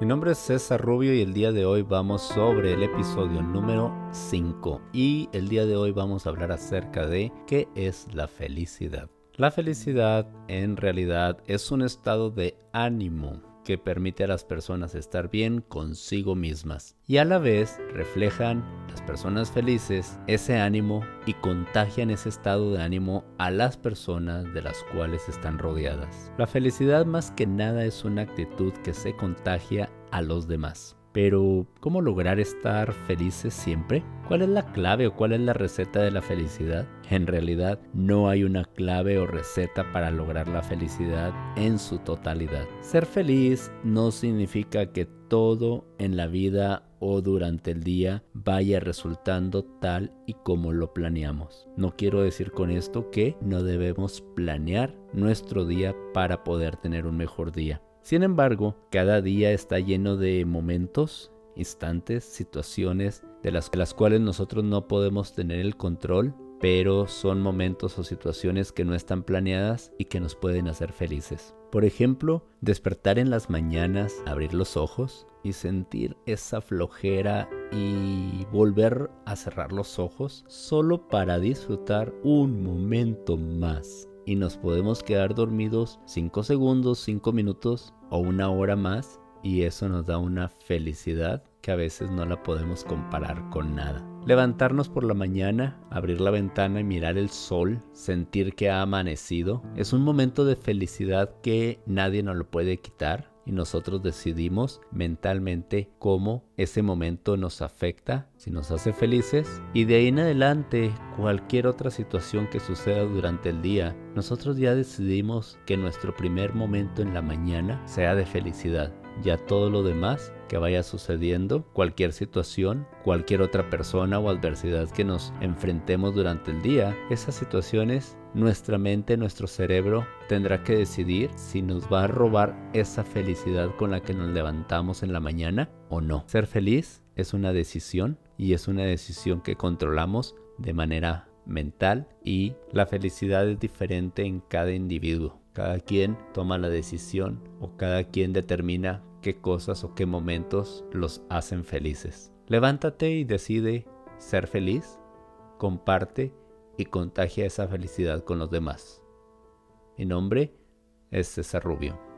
Mi nombre es César Rubio y el día de hoy vamos sobre el episodio número 5 y el día de hoy vamos a hablar acerca de qué es la felicidad. La felicidad en realidad es un estado de ánimo que permite a las personas estar bien consigo mismas y a la vez reflejan personas felices ese ánimo y contagian ese estado de ánimo a las personas de las cuales están rodeadas. La felicidad más que nada es una actitud que se contagia a los demás. Pero, ¿cómo lograr estar felices siempre? ¿Cuál es la clave o cuál es la receta de la felicidad? En realidad, no hay una clave o receta para lograr la felicidad en su totalidad. Ser feliz no significa que todo en la vida o durante el día vaya resultando tal y como lo planeamos. No quiero decir con esto que no debemos planear nuestro día para poder tener un mejor día. Sin embargo, cada día está lleno de momentos, instantes, situaciones de las, cuales nosotros no podemos tener el control, pero son momentos o situaciones que no están planeadas y que nos pueden hacer felices. Por ejemplo, despertar en las mañanas, abrir los ojos y sentir esa flojera y volver a cerrar los ojos solo para disfrutar un momento más y nos podemos quedar dormidos 5 segundos, 5 minutos o una hora más y eso nos da una felicidad que a veces no la podemos comparar con nada. Levantarnos por la mañana, abrir la ventana y mirar el sol, sentir que ha amanecido, es un momento de felicidad que nadie nos lo puede quitar y nosotros decidimos mentalmente cómo ese momento nos afecta, si nos hace felices y de ahí en adelante cualquier otra situación que suceda durante el día, nosotros ya decidimos que nuestro primer momento en la mañana sea de felicidad. Ya todo lo demás que vaya sucediendo, cualquier situación, cualquier otra persona o adversidad que nos enfrentemos durante el día, esas situaciones nuestra mente, nuestro cerebro tendrá que decidir si nos va a robar esa felicidad con la que nos levantamos en la mañana o no. Ser feliz es una decisión y es una decisión que controlamos de manera mental y la felicidad es diferente en cada individuo. Cada quien toma la decisión o cada quien determina qué cosas o qué momentos los hacen felices. Levántate y decide ser feliz, comparte y contagia esa felicidad con los demás. Mi nombre es César Rubio.